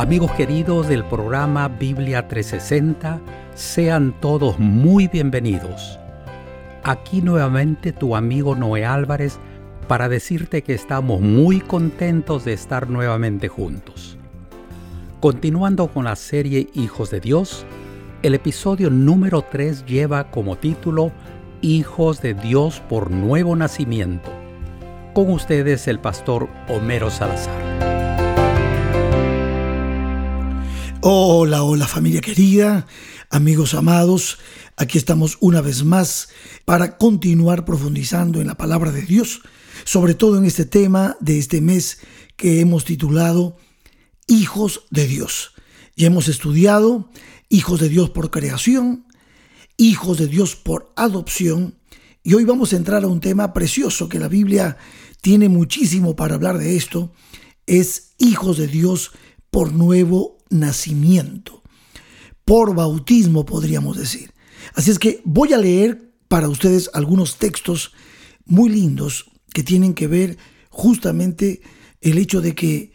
Amigos queridos del programa Biblia 360, sean todos muy bienvenidos. Aquí nuevamente tu amigo Noé Álvarez para decirte que estamos muy contentos de estar nuevamente juntos. Continuando con la serie Hijos de Dios, el episodio número 3 lleva como título Hijos de Dios por nuevo nacimiento. Con ustedes el pastor Homero Salazar. Hola, hola familia querida, amigos amados, aquí estamos una vez más para continuar profundizando en la palabra de Dios, sobre todo en este tema de este mes que hemos titulado Hijos de Dios. Y hemos estudiado hijos de Dios por creación, hijos de Dios por adopción, y hoy vamos a entrar a un tema precioso que la Biblia tiene muchísimo para hablar de esto, es hijos de Dios por nuevo nacimiento, por bautismo podríamos decir. Así es que voy a leer para ustedes algunos textos muy lindos que tienen que ver justamente el hecho de que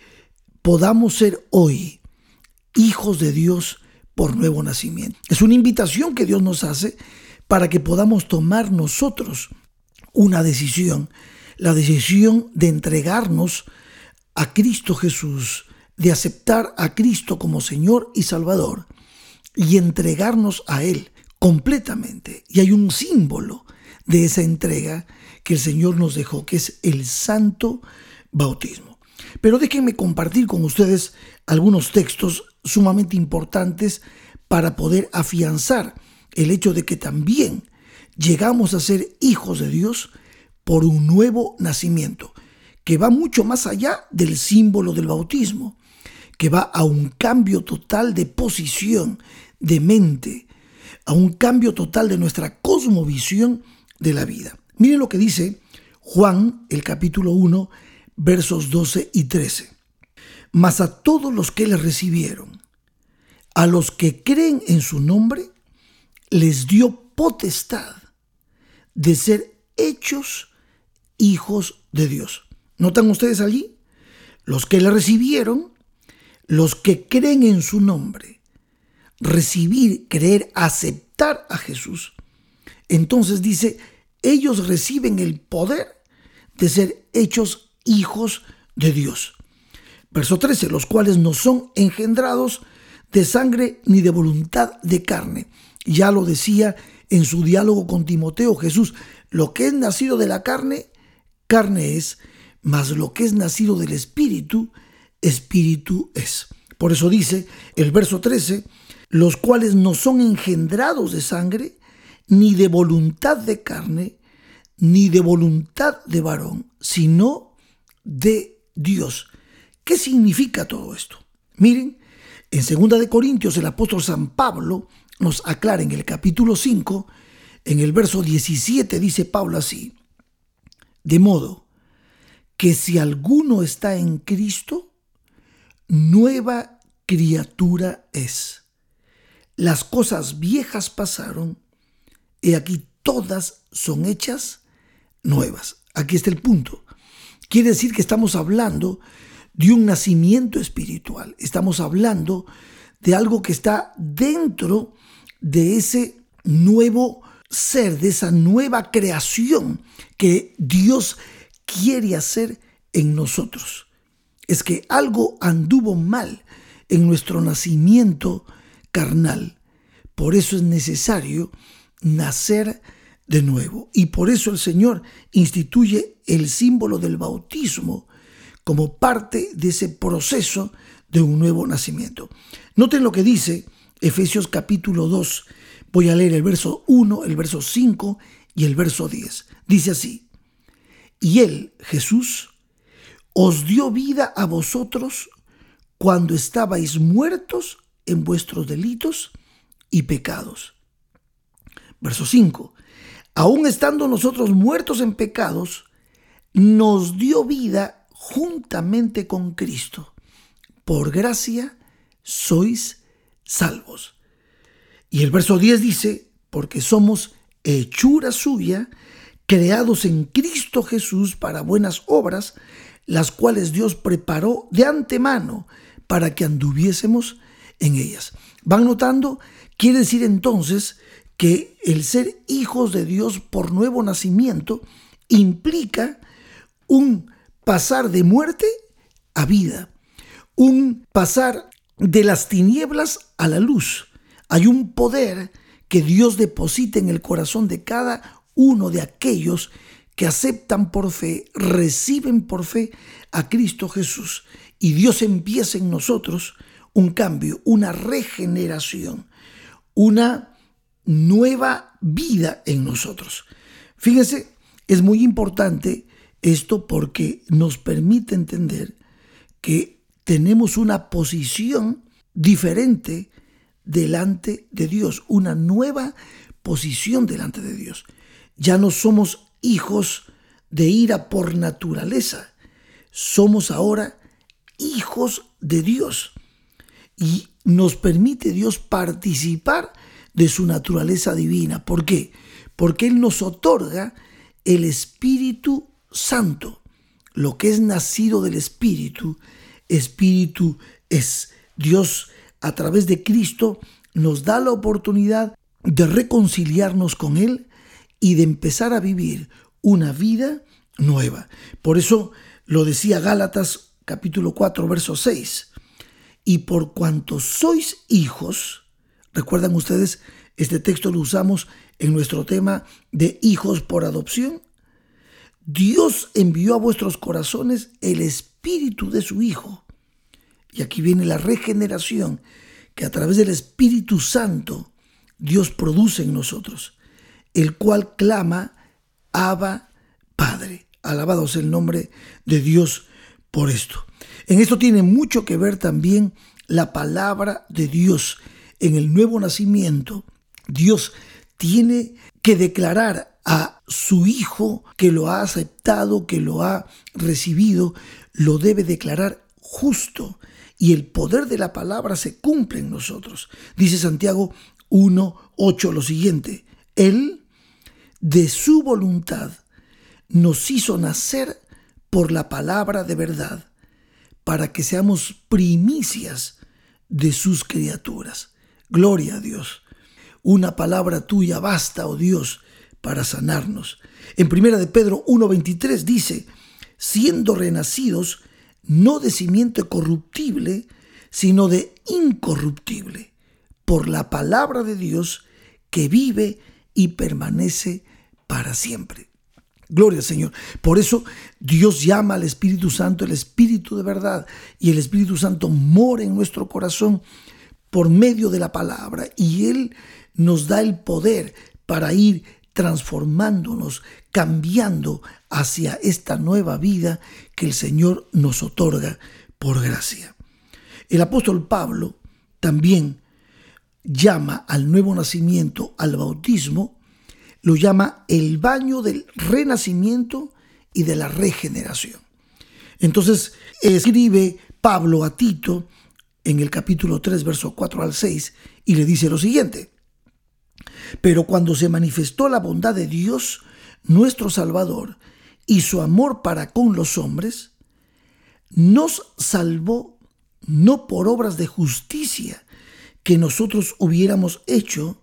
podamos ser hoy hijos de Dios por nuevo nacimiento. Es una invitación que Dios nos hace para que podamos tomar nosotros una decisión, la decisión de entregarnos a Cristo Jesús de aceptar a Cristo como Señor y Salvador y entregarnos a Él completamente. Y hay un símbolo de esa entrega que el Señor nos dejó, que es el santo bautismo. Pero déjenme compartir con ustedes algunos textos sumamente importantes para poder afianzar el hecho de que también llegamos a ser hijos de Dios por un nuevo nacimiento, que va mucho más allá del símbolo del bautismo que va a un cambio total de posición, de mente, a un cambio total de nuestra cosmovisión de la vida. Miren lo que dice Juan, el capítulo 1, versos 12 y 13. Mas a todos los que le recibieron, a los que creen en su nombre, les dio potestad de ser hechos hijos de Dios. ¿Notan ustedes allí? Los que le recibieron, los que creen en su nombre, recibir, creer, aceptar a Jesús, entonces dice, ellos reciben el poder de ser hechos hijos de Dios. Verso 13, los cuales no son engendrados de sangre ni de voluntad de carne. Ya lo decía en su diálogo con Timoteo Jesús, lo que es nacido de la carne, carne es, mas lo que es nacido del Espíritu, espíritu es. Por eso dice el verso 13, los cuales no son engendrados de sangre, ni de voluntad de carne, ni de voluntad de varón, sino de Dios. ¿Qué significa todo esto? Miren, en 2 de Corintios el apóstol San Pablo nos aclara en el capítulo 5, en el verso 17 dice Pablo así, de modo que si alguno está en Cristo, nueva criatura es. Las cosas viejas pasaron y aquí todas son hechas nuevas. Aquí está el punto. Quiere decir que estamos hablando de un nacimiento espiritual. Estamos hablando de algo que está dentro de ese nuevo ser, de esa nueva creación que Dios quiere hacer en nosotros es que algo anduvo mal en nuestro nacimiento carnal. Por eso es necesario nacer de nuevo. Y por eso el Señor instituye el símbolo del bautismo como parte de ese proceso de un nuevo nacimiento. Noten lo que dice Efesios capítulo 2. Voy a leer el verso 1, el verso 5 y el verso 10. Dice así, y él, Jesús, os dio vida a vosotros cuando estabais muertos en vuestros delitos y pecados. Verso 5. Aún estando nosotros muertos en pecados, nos dio vida juntamente con Cristo. Por gracia sois salvos. Y el verso 10 dice, porque somos hechura suya, creados en Cristo Jesús para buenas obras, las cuales Dios preparó de antemano para que anduviésemos en ellas. ¿Van notando? Quiere decir entonces que el ser hijos de Dios por nuevo nacimiento implica un pasar de muerte a vida, un pasar de las tinieblas a la luz. Hay un poder que Dios deposita en el corazón de cada uno de aquellos que aceptan por fe, reciben por fe a Cristo Jesús. Y Dios empieza en nosotros un cambio, una regeneración, una nueva vida en nosotros. Fíjense, es muy importante esto porque nos permite entender que tenemos una posición diferente delante de Dios, una nueva posición delante de Dios. Ya no somos hijos de ira por naturaleza, somos ahora hijos de Dios. Y nos permite Dios participar de su naturaleza divina. ¿Por qué? Porque Él nos otorga el Espíritu Santo. Lo que es nacido del Espíritu, Espíritu es Dios a través de Cristo nos da la oportunidad de reconciliarnos con Él y de empezar a vivir una vida nueva. Por eso lo decía Gálatas capítulo 4, verso 6. Y por cuanto sois hijos, recuerdan ustedes, este texto lo usamos en nuestro tema de hijos por adopción. Dios envió a vuestros corazones el espíritu de su Hijo. Y aquí viene la regeneración que a través del Espíritu Santo Dios produce en nosotros, el cual clama, Abba Padre. Alabados el nombre de Dios por esto. En esto tiene mucho que ver también la palabra de Dios. En el nuevo nacimiento, Dios tiene que declarar a su Hijo que lo ha aceptado, que lo ha recibido, lo debe declarar justo y el poder de la palabra se cumple en nosotros. Dice Santiago 1.8 lo siguiente, Él de su voluntad nos hizo nacer por la palabra de verdad, para que seamos primicias de sus criaturas. Gloria a Dios. Una palabra tuya basta, oh Dios, para sanarnos. En primera de Pedro 1:23 dice, siendo renacidos no de simiente corruptible, sino de incorruptible, por la palabra de Dios que vive y permanece para siempre. Gloria al Señor. Por eso Dios llama al Espíritu Santo el Espíritu de verdad y el Espíritu Santo mora en nuestro corazón por medio de la palabra y Él nos da el poder para ir transformándonos, cambiando hacia esta nueva vida que el Señor nos otorga por gracia. El apóstol Pablo también llama al nuevo nacimiento, al bautismo, lo llama el baño del renacimiento y de la regeneración. Entonces escribe Pablo a Tito en el capítulo 3, verso 4 al 6, y le dice lo siguiente, pero cuando se manifestó la bondad de Dios, nuestro Salvador, y su amor para con los hombres, nos salvó no por obras de justicia que nosotros hubiéramos hecho,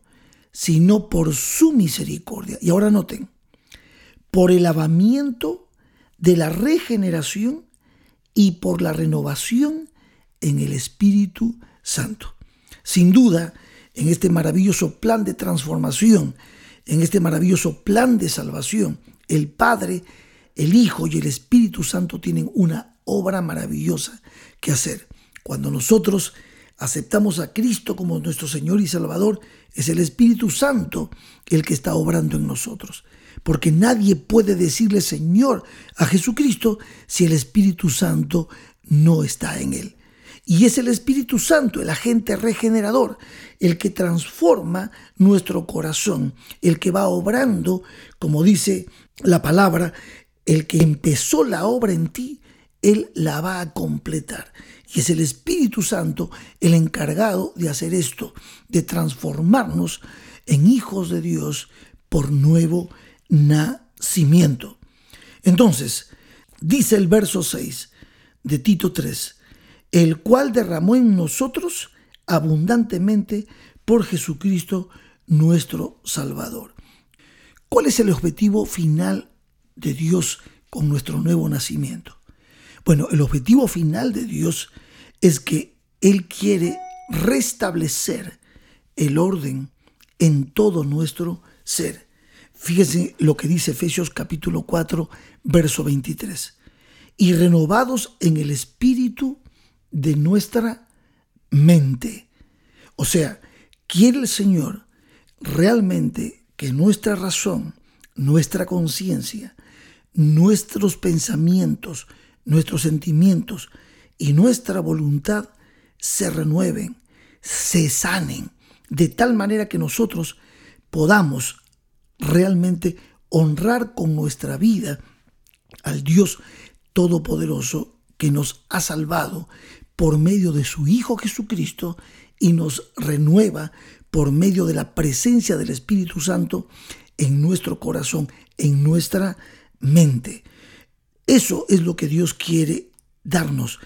sino por su misericordia. Y ahora noten, por el lavamiento de la regeneración y por la renovación en el Espíritu Santo. Sin duda, en este maravilloso plan de transformación, en este maravilloso plan de salvación, el Padre, el Hijo y el Espíritu Santo tienen una obra maravillosa que hacer. Cuando nosotros aceptamos a Cristo como nuestro Señor y Salvador, es el Espíritu Santo el que está obrando en nosotros. Porque nadie puede decirle Señor a Jesucristo si el Espíritu Santo no está en él. Y es el Espíritu Santo, el agente regenerador, el que transforma nuestro corazón, el que va obrando, como dice la palabra, el que empezó la obra en ti, Él la va a completar. Y es el Espíritu Santo el encargado de hacer esto, de transformarnos en hijos de Dios por nuevo nacimiento. Entonces, dice el verso 6 de Tito 3, el cual derramó en nosotros abundantemente por Jesucristo nuestro Salvador. ¿Cuál es el objetivo final de Dios con nuestro nuevo nacimiento? Bueno, el objetivo final de Dios es que Él quiere restablecer el orden en todo nuestro ser. Fíjense lo que dice Efesios capítulo 4, verso 23. Y renovados en el espíritu de nuestra mente. O sea, quiere el Señor realmente que nuestra razón, nuestra conciencia, nuestros pensamientos, nuestros sentimientos y nuestra voluntad se renueven, se sanen, de tal manera que nosotros podamos realmente honrar con nuestra vida al Dios Todopoderoso que nos ha salvado por medio de su Hijo Jesucristo y nos renueva por medio de la presencia del Espíritu Santo en nuestro corazón, en nuestra mente. Eso es lo que Dios quiere darnos.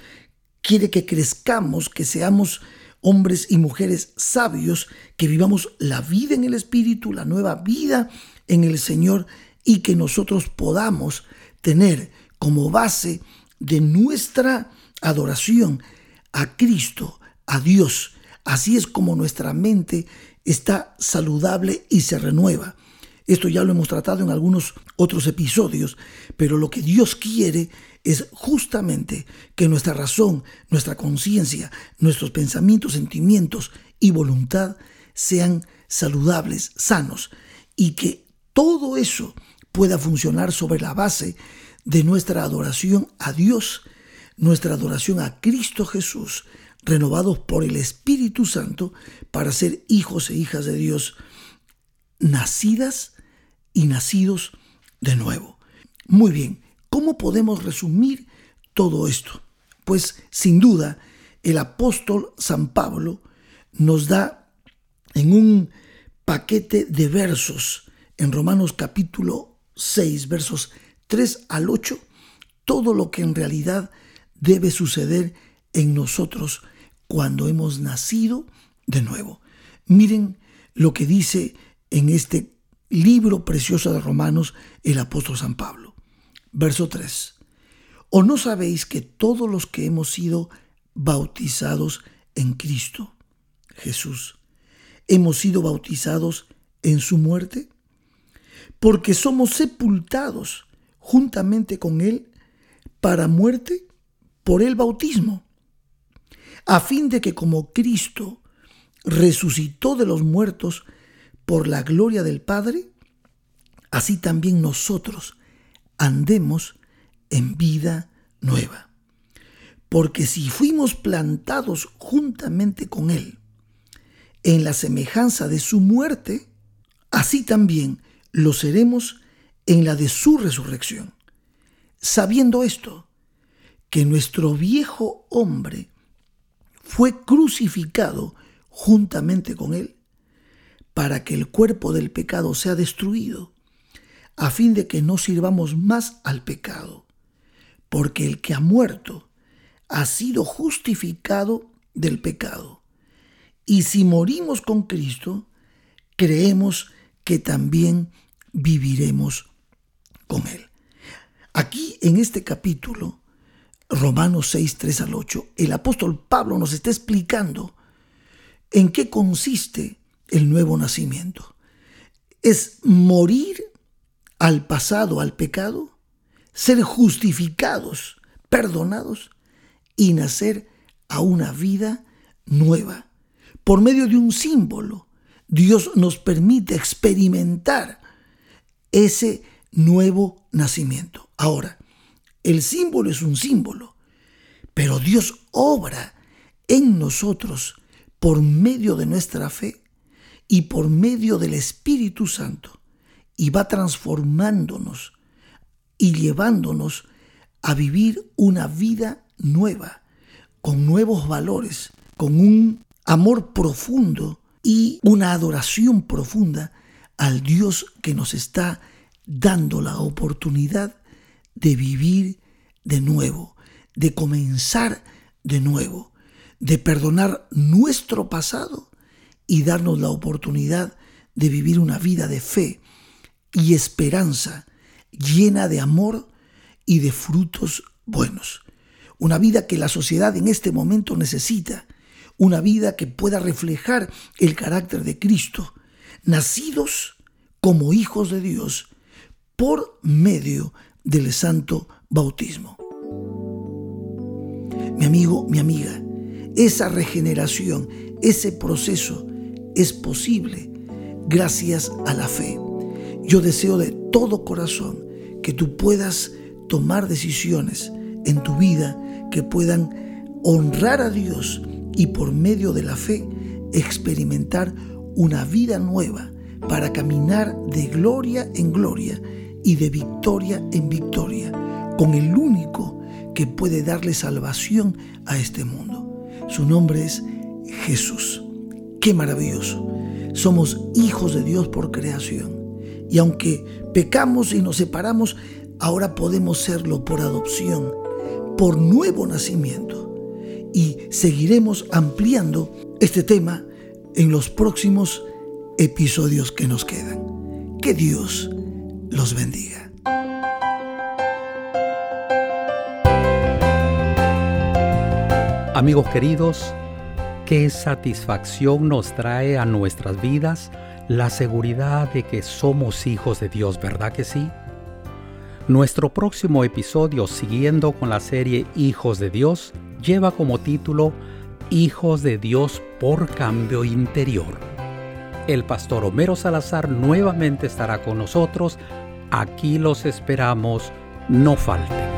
Quiere que crezcamos, que seamos hombres y mujeres sabios, que vivamos la vida en el Espíritu, la nueva vida en el Señor y que nosotros podamos tener como base de nuestra adoración a Cristo, a Dios. Así es como nuestra mente está saludable y se renueva. Esto ya lo hemos tratado en algunos otros episodios, pero lo que Dios quiere es justamente que nuestra razón, nuestra conciencia, nuestros pensamientos, sentimientos y voluntad sean saludables, sanos, y que todo eso pueda funcionar sobre la base de nuestra adoración a Dios, nuestra adoración a Cristo Jesús, renovados por el Espíritu Santo para ser hijos e hijas de Dios, nacidas y nacidos de nuevo. Muy bien, ¿cómo podemos resumir todo esto? Pues sin duda, el apóstol San Pablo nos da en un paquete de versos en Romanos capítulo 6, versos 3 al 8, todo lo que en realidad debe suceder en nosotros cuando hemos nacido de nuevo. Miren lo que dice en este libro precioso de Romanos el apóstol San Pablo. Verso 3. ¿O no sabéis que todos los que hemos sido bautizados en Cristo, Jesús, hemos sido bautizados en su muerte? Porque somos sepultados juntamente con Él para muerte por el bautismo, a fin de que como Cristo resucitó de los muertos por la gloria del Padre, así también nosotros andemos en vida nueva. Porque si fuimos plantados juntamente con Él en la semejanza de su muerte, así también lo seremos en la de su resurrección. Sabiendo esto, que nuestro viejo hombre fue crucificado juntamente con Él para que el cuerpo del pecado sea destruido, a fin de que no sirvamos más al pecado, porque el que ha muerto ha sido justificado del pecado. Y si morimos con Cristo, creemos que también viviremos con Él. Aquí en este capítulo, Romanos 6, 3 al 8, el apóstol Pablo nos está explicando en qué consiste el nuevo nacimiento. Es morir al pasado, al pecado, ser justificados, perdonados y nacer a una vida nueva. Por medio de un símbolo, Dios nos permite experimentar ese nuevo nacimiento. Ahora, el símbolo es un símbolo, pero Dios obra en nosotros por medio de nuestra fe y por medio del Espíritu Santo y va transformándonos y llevándonos a vivir una vida nueva, con nuevos valores, con un amor profundo y una adoración profunda al Dios que nos está dando la oportunidad de vivir de nuevo, de comenzar de nuevo, de perdonar nuestro pasado y darnos la oportunidad de vivir una vida de fe y esperanza llena de amor y de frutos buenos. Una vida que la sociedad en este momento necesita. Una vida que pueda reflejar el carácter de Cristo. Nacidos como hijos de Dios por medio del santo bautismo. Mi amigo, mi amiga, esa regeneración, ese proceso es posible gracias a la fe. Yo deseo de todo corazón que tú puedas tomar decisiones en tu vida que puedan honrar a Dios y por medio de la fe experimentar una vida nueva para caminar de gloria en gloria y de victoria en victoria con el único que puede darle salvación a este mundo. Su nombre es Jesús. Qué maravilloso. Somos hijos de Dios por creación. Y aunque pecamos y nos separamos, ahora podemos serlo por adopción, por nuevo nacimiento. Y seguiremos ampliando este tema en los próximos episodios que nos quedan. Que Dios los bendiga. Amigos queridos, qué satisfacción nos trae a nuestras vidas la seguridad de que somos hijos de Dios, ¿verdad que sí? Nuestro próximo episodio, siguiendo con la serie Hijos de Dios, lleva como título Hijos de Dios por cambio interior. El pastor Homero Salazar nuevamente estará con nosotros. Aquí los esperamos, no falten.